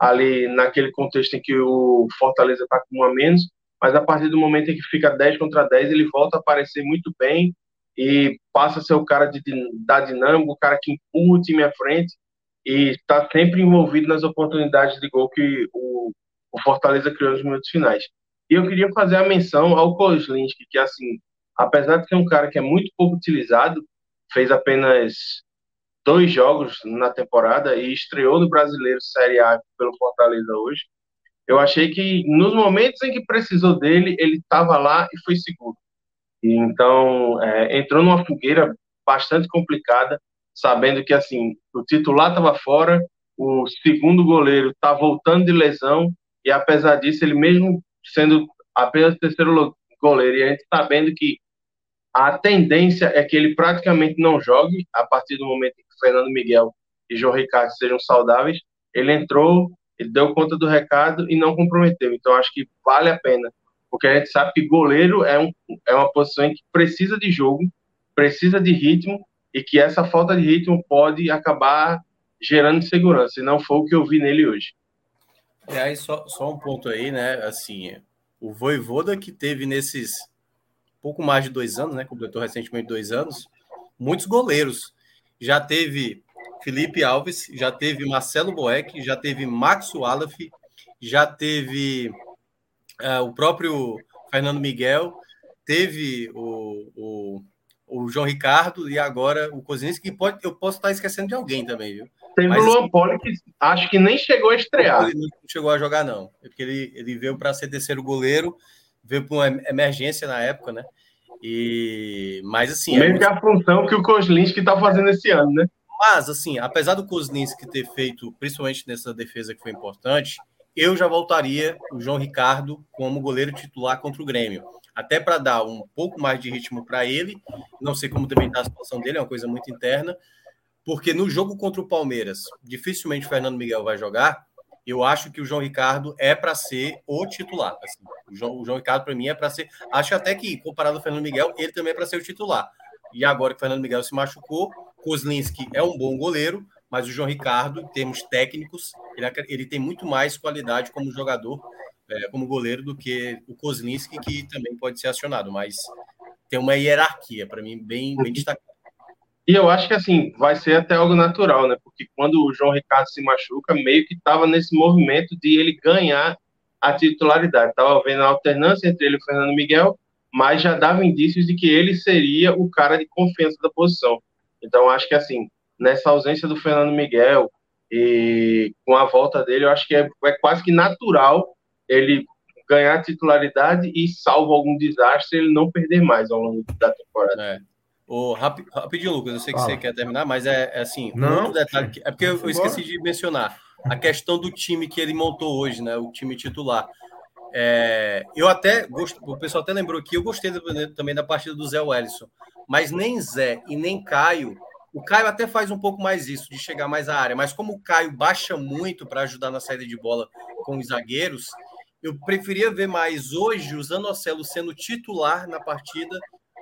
ali naquele contexto em que o Fortaleza está com um a menos, mas a partir do momento em que fica 10 contra 10, ele volta a aparecer muito bem e passa a ser o cara de, da dinâmica, o cara que empurra o time à frente e está sempre envolvido nas oportunidades de gol que o, o Fortaleza criou nos minutos finais. E eu queria fazer a menção ao Kozlinski, que assim, apesar de ser um cara que é muito pouco utilizado, fez apenas dois jogos na temporada e estreou no Brasileiro Série A pelo Fortaleza hoje. Eu achei que nos momentos em que precisou dele, ele estava lá e foi seguro. E, então, é, entrou numa fogueira bastante complicada, sabendo que assim o titular estava fora, o segundo goleiro está voltando de lesão e apesar disso ele mesmo sendo apenas terceiro goleiro e a gente sabendo que a tendência é que ele praticamente não jogue a partir do momento que Fernando Miguel e João Ricardo sejam saudáveis, ele entrou, ele deu conta do recado e não comprometeu. Então acho que vale a pena, porque a gente sabe que goleiro é, um, é uma posição em que precisa de jogo, precisa de ritmo e que essa falta de ritmo pode acabar gerando insegurança, e não foi o que eu vi nele hoje. E aí, só, só um ponto aí, né? Assim, o Voivoda que teve nesses pouco mais de dois anos, né? Completou recentemente dois anos, muitos goleiros. Já teve Felipe Alves, já teve Marcelo Boeck, já teve Max Wallace, já teve uh, o próprio Fernando Miguel, teve o, o o João Ricardo e agora o Kozinski, que pode, eu posso estar esquecendo de alguém também, viu? Teve Mas, o Luan Poli, que acho que nem chegou a estrear. Ele não chegou a jogar, não. É porque ele, ele veio para ser terceiro goleiro, veio para uma emergência na época, né? E, mas assim. Meio é que a função que o Kozlinski está fazendo esse ano, né? Mas, assim, apesar do Kozlinski ter feito, principalmente nessa defesa que foi importante, eu já voltaria o João Ricardo como goleiro titular contra o Grêmio até para dar um pouco mais de ritmo para ele. Não sei como também está a situação dele, é uma coisa muito interna, porque no jogo contra o Palmeiras, dificilmente o Fernando Miguel vai jogar. Eu acho que o João Ricardo é para ser o titular. Assim, o, João, o João Ricardo, para mim, é para ser. Acho até que, comparado ao Fernando Miguel, ele também é para ser o titular. E agora que o Fernando Miguel se machucou, Kozlinski é um bom goleiro, mas o João Ricardo, em termos técnicos, ele, ele tem muito mais qualidade como jogador é, como goleiro do que o Kozlinski, que também pode ser acionado, mas tem uma hierarquia, para mim, bem, bem destacada. E eu acho que assim, vai ser até algo natural, né? Porque quando o João Ricardo se machuca, meio que estava nesse movimento de ele ganhar a titularidade. Estava vendo a alternância entre ele e o Fernando Miguel, mas já dava indícios de que ele seria o cara de confiança da posição. Então, acho que assim, nessa ausência do Fernando Miguel e com a volta dele, eu acho que é, é quase que natural ele ganhar titularidade e, salvo algum desastre, ele não perder mais ao longo da temporada. É. O, rapidinho, Lucas, eu sei que ah. você quer terminar, mas é, é assim, não, detalhe, é porque eu, eu, esqueci de mencionar a questão do time que ele montou hoje, né? O time titular. É, eu até gosto, o pessoal até lembrou que eu gostei também da partida do Zé Wellison, mas nem Zé e nem Caio. O Caio até faz um pouco mais isso, de chegar mais à área, mas como o Caio baixa muito para ajudar na saída de bola com os zagueiros, eu preferia ver mais hoje o Zanocelo sendo titular na partida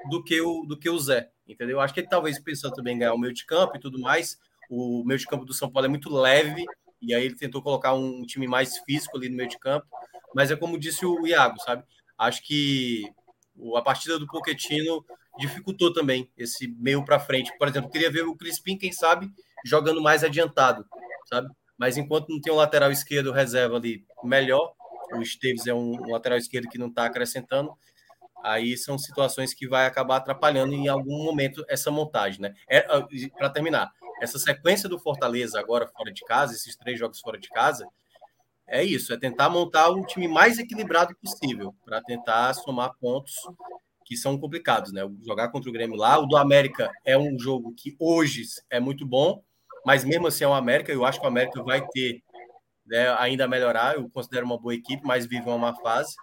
do que o, do que o Zé, entendeu? Acho que ele talvez pensando também em ganhar o meio de campo e tudo mais. O meio de campo do São Paulo é muito leve, e aí ele tentou colocar um time mais físico ali no meio de campo. Mas é como disse o Iago, sabe? Acho que a partida do Poquetino dificultou também esse meio para frente. Por exemplo, queria ver o Crispim, quem sabe, jogando mais adiantado, sabe? Mas enquanto não tem um lateral esquerdo reserva ali melhor, o Esteves é um lateral esquerdo que não está acrescentando, aí são situações que vai acabar atrapalhando em algum momento essa montagem, né? É, ah, Para terminar, essa sequência do Fortaleza agora fora de casa, esses três jogos fora de casa, é isso, é tentar montar um time mais equilibrado possível para tentar somar pontos que são complicados, né? Jogar contra o Grêmio lá, o do América é um jogo que hoje é muito bom, mas mesmo assim é o América, eu acho que o América vai ter né, ainda melhorar. Eu considero uma boa equipe, mas vive uma má fase.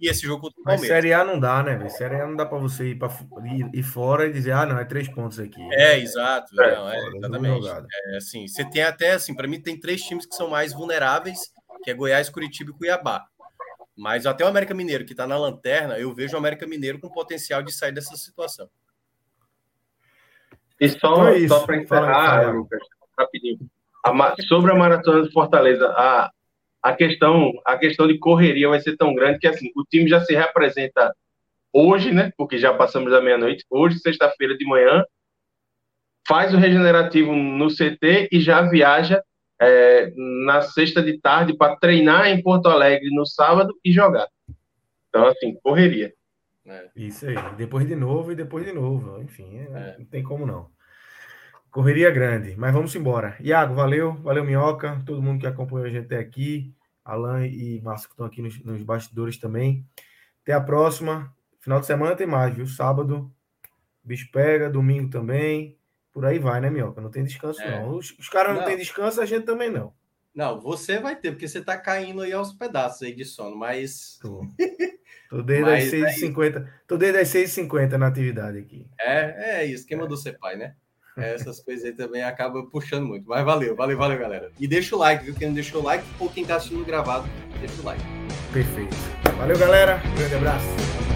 E esse jogo contra o Palmeiras. Mas Série A não dá, né, velho? Série A não dá para você ir, pra, ir, ir, fora e dizer, ah, não, é três pontos aqui. É, exato. É, não, é, exatamente. É, assim, você tem até, assim, para mim, tem três times que são mais vulneráveis, que é Goiás, Curitiba e Cuiabá. Mas até o América Mineiro, que está na lanterna, eu vejo o América Mineiro com potencial de sair dessa situação. E só, então é só para encerrar, Lucas, rapidinho a, sobre a maratona de Fortaleza, a, a questão a questão de correria vai ser tão grande que assim o time já se representa hoje, né? Porque já passamos da meia-noite. Hoje, sexta-feira de manhã, faz o regenerativo no CT e já viaja é, na sexta de tarde para treinar em Porto Alegre no sábado e jogar. Então, assim, correria. É. Isso aí. Depois de novo e depois de novo. Enfim, é, é. não tem como não. Correria grande, mas vamos embora. Iago, valeu, valeu Minhoca, todo mundo que acompanhou a gente até aqui, Alan e Márcio que estão aqui nos, nos bastidores também. Até a próxima. Final de semana tem mais, viu? Sábado, bicho pega, domingo também. Por aí vai, né, Minhoca? Não tem descanso, é. não. Os, os caras não, não têm descanso, a gente também não. Não, você vai ter, porque você tá caindo aí aos pedaços aí de sono, mas. Tô, Tô desde as 6h50. É Tô desde as 6h50 na atividade aqui. É, é isso, quem mandou ser pai, né? Essas coisas aí também acabam puxando muito. Mas valeu, valeu, valeu, galera. E deixa o like, viu? Quem não deixou o like, ou quem tá assistindo gravado, deixa o like. Perfeito. Valeu, galera. Um grande abraço.